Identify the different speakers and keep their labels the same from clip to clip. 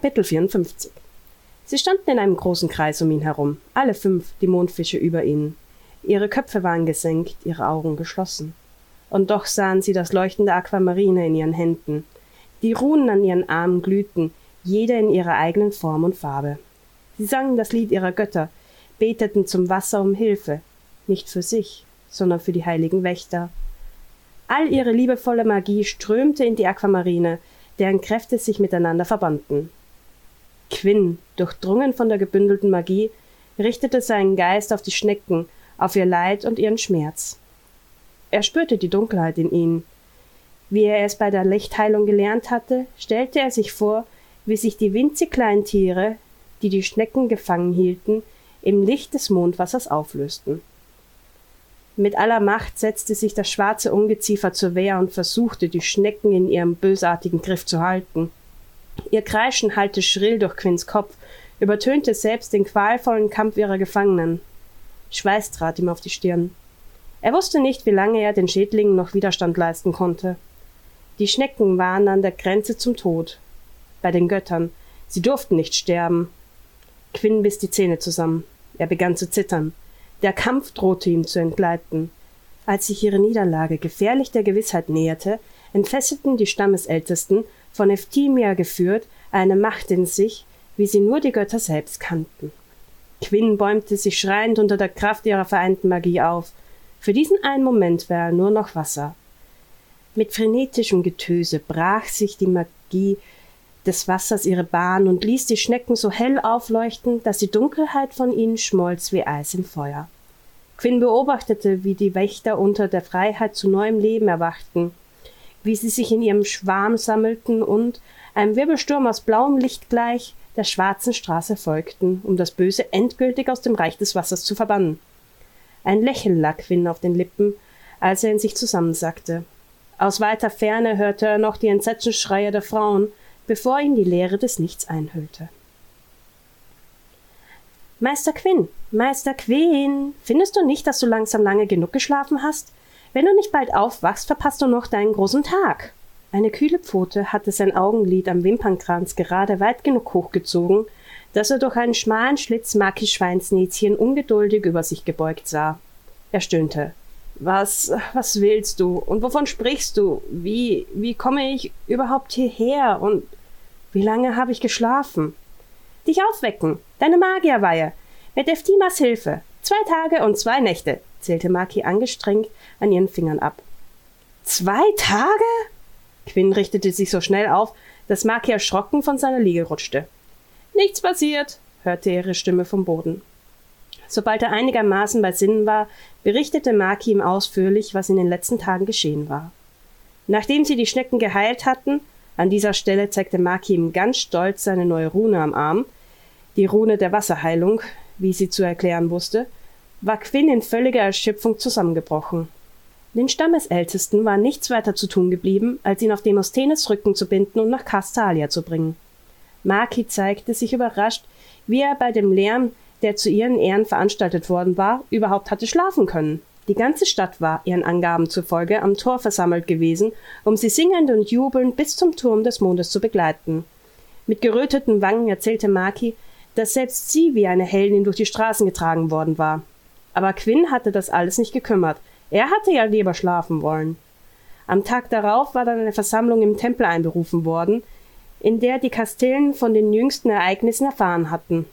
Speaker 1: Kapitel 54 Sie standen in einem großen Kreis um ihn herum, alle fünf, die Mondfische über ihnen. Ihre Köpfe waren gesenkt, ihre Augen geschlossen. Und doch sahen sie das leuchtende Aquamarine in ihren Händen. Die Runen an ihren Armen glühten, jede in ihrer eigenen Form und Farbe. Sie sangen das Lied ihrer Götter, beteten zum Wasser um Hilfe, nicht für sich, sondern für die heiligen Wächter. All ihre liebevolle Magie strömte in die Aquamarine, deren Kräfte sich miteinander verbanden. Quinn, durchdrungen von der gebündelten Magie, richtete seinen Geist auf die Schnecken, auf ihr Leid und ihren Schmerz. Er spürte die Dunkelheit in ihnen. Wie er es bei der Lichtheilung gelernt hatte, stellte er sich vor, wie sich die winzig kleinen Tiere, die die Schnecken gefangen hielten, im Licht des Mondwassers auflösten. Mit aller Macht setzte sich das schwarze Ungeziefer zur Wehr und versuchte, die Schnecken in ihrem bösartigen Griff zu halten. Ihr Kreischen hallte schrill durch Quinns Kopf, übertönte selbst den qualvollen Kampf ihrer Gefangenen. Schweiß trat ihm auf die Stirn. Er wusste nicht, wie lange er den Schädlingen noch Widerstand leisten konnte. Die Schnecken waren an der Grenze zum Tod. Bei den Göttern. Sie durften nicht sterben. Quinn biss die Zähne zusammen. Er begann zu zittern. Der Kampf drohte ihm zu entgleiten. Als sich ihre Niederlage gefährlich der Gewissheit näherte, entfesselten die Stammesältesten, von Eftimia geführt, eine Macht in sich, wie sie nur die Götter selbst kannten. Quinn bäumte sich schreiend unter der Kraft ihrer vereinten Magie auf. Für diesen einen Moment war er nur noch Wasser. Mit frenetischem Getöse brach sich die Magie des Wassers ihre Bahn und ließ die Schnecken so hell aufleuchten, dass die Dunkelheit von ihnen schmolz wie Eis im Feuer. Quinn beobachtete, wie die Wächter unter der Freiheit zu neuem Leben erwachten, wie sie sich in ihrem Schwarm sammelten und, einem Wirbelsturm aus blauem Licht gleich, der schwarzen Straße folgten, um das Böse endgültig aus dem Reich des Wassers zu verbannen. Ein Lächeln lag Quinn auf den Lippen, als er in sich zusammensackte. Aus weiter Ferne hörte er noch die Entsetzensschreie der Frauen, bevor ihn die Leere des Nichts einhüllte. Meister Quinn, Meister Quinn, findest du nicht, dass du langsam lange genug geschlafen hast? Wenn du nicht bald aufwachst, verpasst du noch deinen großen Tag. Eine kühle Pfote hatte sein Augenlid am Wimpernkranz gerade weit genug hochgezogen, dass er durch einen schmalen Schlitz Makis Schweinsnäzchen ungeduldig über sich gebeugt sah. Er stöhnte. Was, was willst du? Und wovon sprichst du? Wie, wie komme ich überhaupt hierher? Und wie lange habe ich geschlafen? Dich aufwecken. Deine Magierweihe. Mit Eftimas Hilfe. Zwei Tage und zwei Nächte, zählte Maki angestrengt an ihren Fingern ab. Zwei Tage? Quinn richtete sich so schnell auf, dass Maki erschrocken von seiner Liege rutschte. Nichts passiert, hörte ihre Stimme vom Boden. Sobald er einigermaßen bei Sinnen war, berichtete Maki ihm ausführlich, was in den letzten Tagen geschehen war. Nachdem sie die Schnecken geheilt hatten, an dieser Stelle zeigte Maki ihm ganz stolz seine neue Rune am Arm, die Rune der Wasserheilung, wie sie zu erklären wusste, war Quinn in völliger Erschöpfung zusammengebrochen. Den Stammesältesten war nichts weiter zu tun geblieben, als ihn auf Demosthenes Rücken zu binden und nach Castalia zu bringen. Maki zeigte sich überrascht, wie er bei dem Lärm, der zu ihren Ehren veranstaltet worden war, überhaupt hatte schlafen können. Die ganze Stadt war, ihren Angaben zufolge, am Tor versammelt gewesen, um sie singend und jubelnd bis zum Turm des Mondes zu begleiten. Mit geröteten Wangen erzählte Maki, dass selbst sie wie eine Heldin durch die Straßen getragen worden war. Aber Quinn hatte das alles nicht gekümmert. Er hatte ja lieber schlafen wollen. Am Tag darauf war dann eine Versammlung im Tempel einberufen worden, in der die Kastillen von den jüngsten Ereignissen erfahren hatten.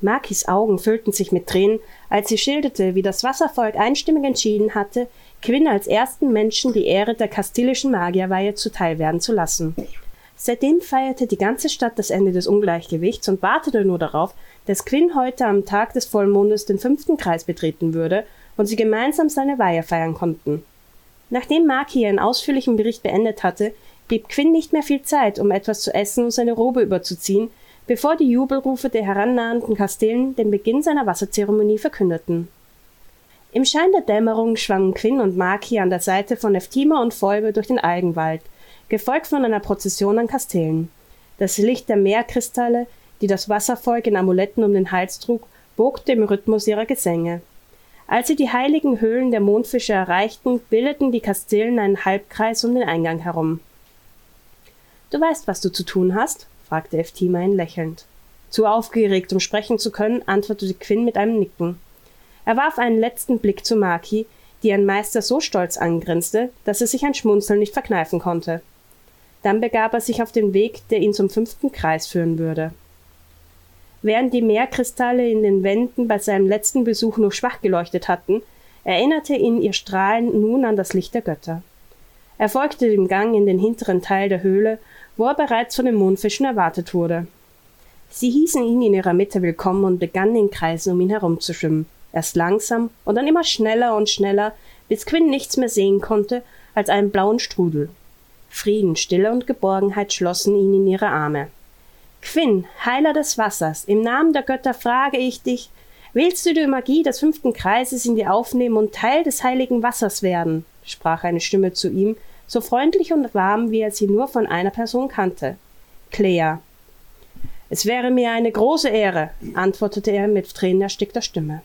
Speaker 1: Makis Augen füllten sich mit Tränen, als sie schilderte, wie das Wasservolk einstimmig entschieden hatte, Quinn als ersten Menschen die Ehre der kastillischen Magierweihe zuteilwerden zu lassen. Seitdem feierte die ganze Stadt das Ende des Ungleichgewichts und wartete nur darauf, dass Quinn heute am Tag des Vollmondes den fünften Kreis betreten würde und sie gemeinsam seine Weihe feiern konnten. Nachdem Maki einen ausführlichen Bericht beendet hatte, blieb Quinn nicht mehr viel Zeit, um etwas zu essen und seine Robe überzuziehen, bevor die Jubelrufe der herannahenden Kastelen den Beginn seiner Wasserzeremonie verkündeten. Im Schein der Dämmerung schwangen Quinn und Maki an der Seite von Eftima und Folbe durch den Algenwald, gefolgt von einer Prozession an Kastelen. Das Licht der Meerkristalle, die das Wasservolk in Amuletten um den Hals trug, wogte im Rhythmus ihrer Gesänge. Als sie die heiligen Höhlen der Mondfische erreichten, bildeten die Kastelen einen Halbkreis um den Eingang herum. Du weißt, was du zu tun hast? fragte Eftima ihn lächelnd. Zu aufgeregt, um sprechen zu können, antwortete Quinn mit einem Nicken. Er warf einen letzten Blick zu Maki, die ihren Meister so stolz angrinste, dass er sich ein Schmunzeln nicht verkneifen konnte. Dann begab er sich auf den Weg, der ihn zum fünften Kreis führen würde. Während die Meerkristalle in den Wänden bei seinem letzten Besuch nur schwach geleuchtet hatten, erinnerte ihn ihr Strahlen nun an das Licht der Götter. Er folgte dem Gang in den hinteren Teil der Höhle, wo er bereits von den Mondfischen erwartet wurde. Sie hießen ihn in ihrer Mitte willkommen und begannen in Kreisen um ihn herum zu schwimmen, erst langsam und dann immer schneller und schneller, bis Quinn nichts mehr sehen konnte als einen blauen Strudel. Frieden, Stille und Geborgenheit schlossen ihn in ihre Arme. Quinn, Heiler des Wassers, im Namen der Götter frage ich dich, willst du die Magie des fünften Kreises in dir aufnehmen und Teil des heiligen Wassers werden? sprach eine Stimme zu ihm, so freundlich und warm, wie er sie nur von einer Person kannte. Clea. Es wäre mir eine große Ehre, antwortete er mit tränenerstickter Stimme.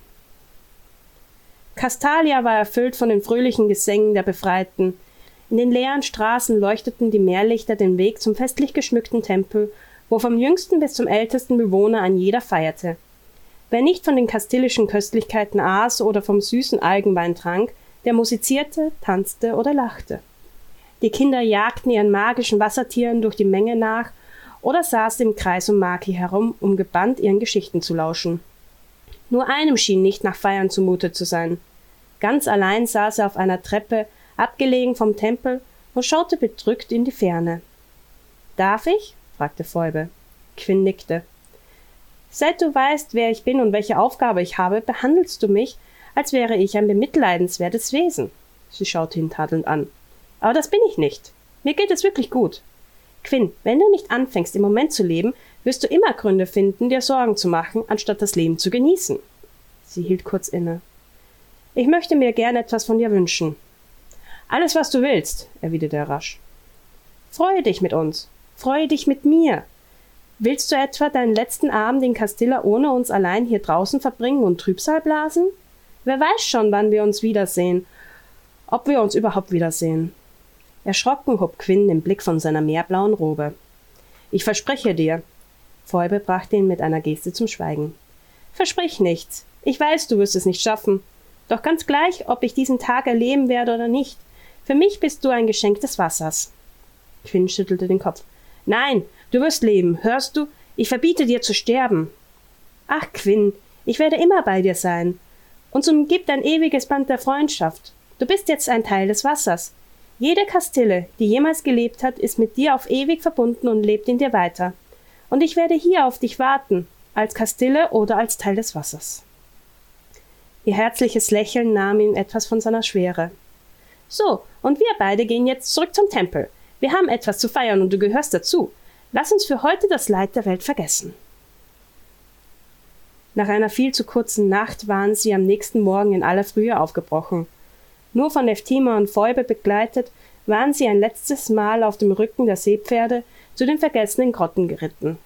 Speaker 1: Castalia war erfüllt von den fröhlichen Gesängen der Befreiten. In den leeren Straßen leuchteten die Meerlichter den Weg zum festlich geschmückten Tempel wo vom jüngsten bis zum ältesten Bewohner ein jeder feierte. Wer nicht von den kastillischen Köstlichkeiten aß oder vom süßen Algenwein trank, der musizierte, tanzte oder lachte. Die Kinder jagten ihren magischen Wassertieren durch die Menge nach oder saßen im Kreis um Maki herum, um gebannt ihren Geschichten zu lauschen. Nur einem schien nicht nach Feiern zumute zu sein. Ganz allein saß er auf einer Treppe, abgelegen vom Tempel, und schaute bedrückt in die Ferne. Darf ich? Fragte Fäube. Quinn nickte. Seit du weißt, wer ich bin und welche Aufgabe ich habe, behandelst du mich, als wäre ich ein bemitleidenswertes Wesen. Sie schaute ihn tadelnd an. Aber das bin ich nicht. Mir geht es wirklich gut. Quinn, wenn du nicht anfängst, im Moment zu leben, wirst du immer Gründe finden, dir Sorgen zu machen, anstatt das Leben zu genießen. Sie hielt kurz inne. Ich möchte mir gern etwas von dir wünschen. Alles, was du willst, erwiderte er rasch. Freue dich mit uns. Freue dich mit mir. Willst du etwa deinen letzten Abend in Castilla ohne uns allein hier draußen verbringen und Trübsal blasen? Wer weiß schon, wann wir uns wiedersehen, ob wir uns überhaupt wiedersehen. Erschrocken hob Quinn den Blick von seiner meerblauen Robe. Ich verspreche dir. Phoebe brachte ihn mit einer Geste zum Schweigen. Versprich nichts. Ich weiß, du wirst es nicht schaffen. Doch ganz gleich, ob ich diesen Tag erleben werde oder nicht. Für mich bist du ein Geschenk des Wassers. Quinn schüttelte den Kopf. Nein, du wirst leben, hörst du? Ich verbiete dir zu sterben. Ach, Quinn, ich werde immer bei dir sein. Uns umgibt ein ewiges Band der Freundschaft. Du bist jetzt ein Teil des Wassers. Jede Kastille, die jemals gelebt hat, ist mit dir auf ewig verbunden und lebt in dir weiter. Und ich werde hier auf dich warten, als Kastille oder als Teil des Wassers. Ihr herzliches Lächeln nahm ihm etwas von seiner Schwere. So, und wir beide gehen jetzt zurück zum Tempel. Wir haben etwas zu feiern und du gehörst dazu. Lass uns für heute das Leid der Welt vergessen. Nach einer viel zu kurzen Nacht waren sie am nächsten Morgen in aller Frühe aufgebrochen. Nur von Neftima und Phoebe begleitet waren sie ein letztes Mal auf dem Rücken der Seepferde zu den vergessenen Grotten geritten.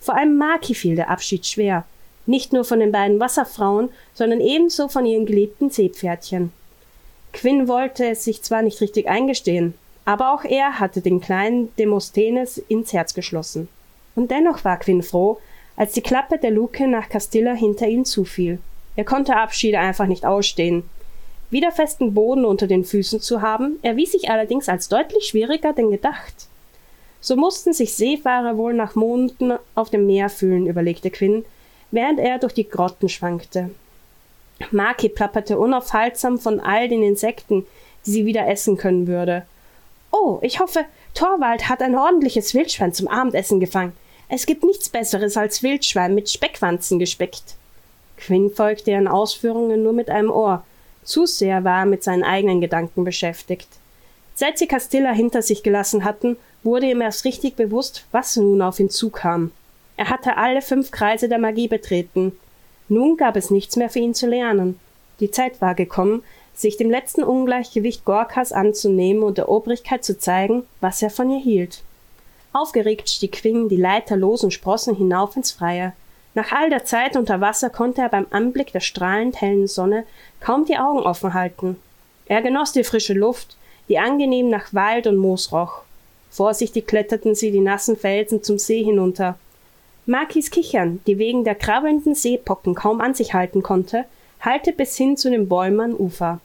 Speaker 1: Vor allem Maki fiel der Abschied schwer, nicht nur von den beiden Wasserfrauen, sondern ebenso von ihren geliebten Seepferdchen. Quinn wollte es sich zwar nicht richtig eingestehen, aber auch er hatte den kleinen Demosthenes ins Herz geschlossen. Und dennoch war Quinn froh, als die Klappe der Luke nach Castilla hinter ihnen zufiel. Er konnte Abschiede einfach nicht ausstehen. Wieder festen Boden unter den Füßen zu haben, erwies sich allerdings als deutlich schwieriger denn gedacht. So mussten sich Seefahrer wohl nach Monden auf dem Meer fühlen, überlegte Quinn, während er durch die Grotten schwankte. Maki plapperte unaufhaltsam von all den Insekten, die sie wieder essen können würde. Oh, ich hoffe, Torwald hat ein ordentliches Wildschwein zum Abendessen gefangen. Es gibt nichts Besseres als Wildschwein mit Speckwanzen gespeckt. Quinn folgte ihren Ausführungen nur mit einem Ohr. Zu sehr war er mit seinen eigenen Gedanken beschäftigt. Seit sie Castilla hinter sich gelassen hatten, wurde ihm erst richtig bewusst, was nun auf ihn zukam. Er hatte alle fünf Kreise der Magie betreten. Nun gab es nichts mehr für ihn zu lernen. Die Zeit war gekommen, sich dem letzten Ungleichgewicht Gorkas anzunehmen und der Obrigkeit zu zeigen, was er von ihr hielt. Aufgeregt stieg Quinn die leiterlosen Sprossen hinauf ins Freie. Nach all der Zeit unter Wasser konnte er beim Anblick der strahlend hellen Sonne kaum die Augen offen halten. Er genoss die frische Luft, die angenehm nach Wald und Moos roch. Vorsichtig kletterten sie die nassen Felsen zum See hinunter. Makis Kichern, die wegen der krabbelnden Seepocken kaum an sich halten konnte, hallte bis hin zu den Bäumen am Ufer.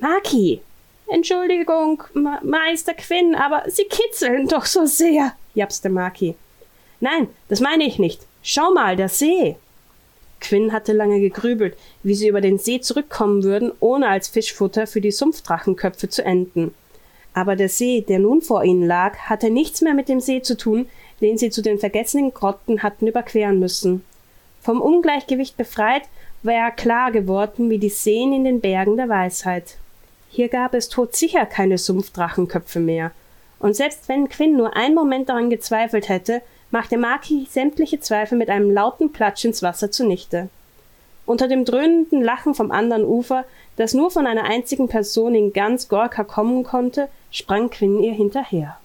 Speaker 1: Maki! Entschuldigung, Ma Meister Quinn, aber Sie kitzeln doch so sehr, japste Maki. Nein, das meine ich nicht. Schau mal, der See. Quinn hatte lange gegrübelt, wie sie über den See zurückkommen würden, ohne als Fischfutter für die Sumpfdrachenköpfe zu enden. Aber der See, der nun vor ihnen lag, hatte nichts mehr mit dem See zu tun, den sie zu den vergessenen Grotten hatten überqueren müssen. Vom Ungleichgewicht befreit, war klar geworden wie die Seen in den Bergen der Weisheit. Hier gab es todsicher keine Sumpfdrachenköpfe mehr. Und selbst wenn Quinn nur einen Moment daran gezweifelt hätte, machte Maki sämtliche Zweifel mit einem lauten Platsch ins Wasser zunichte. Unter dem dröhnenden Lachen vom anderen Ufer, das nur von einer einzigen Person in ganz Gorka kommen konnte, sprang Quinn ihr hinterher.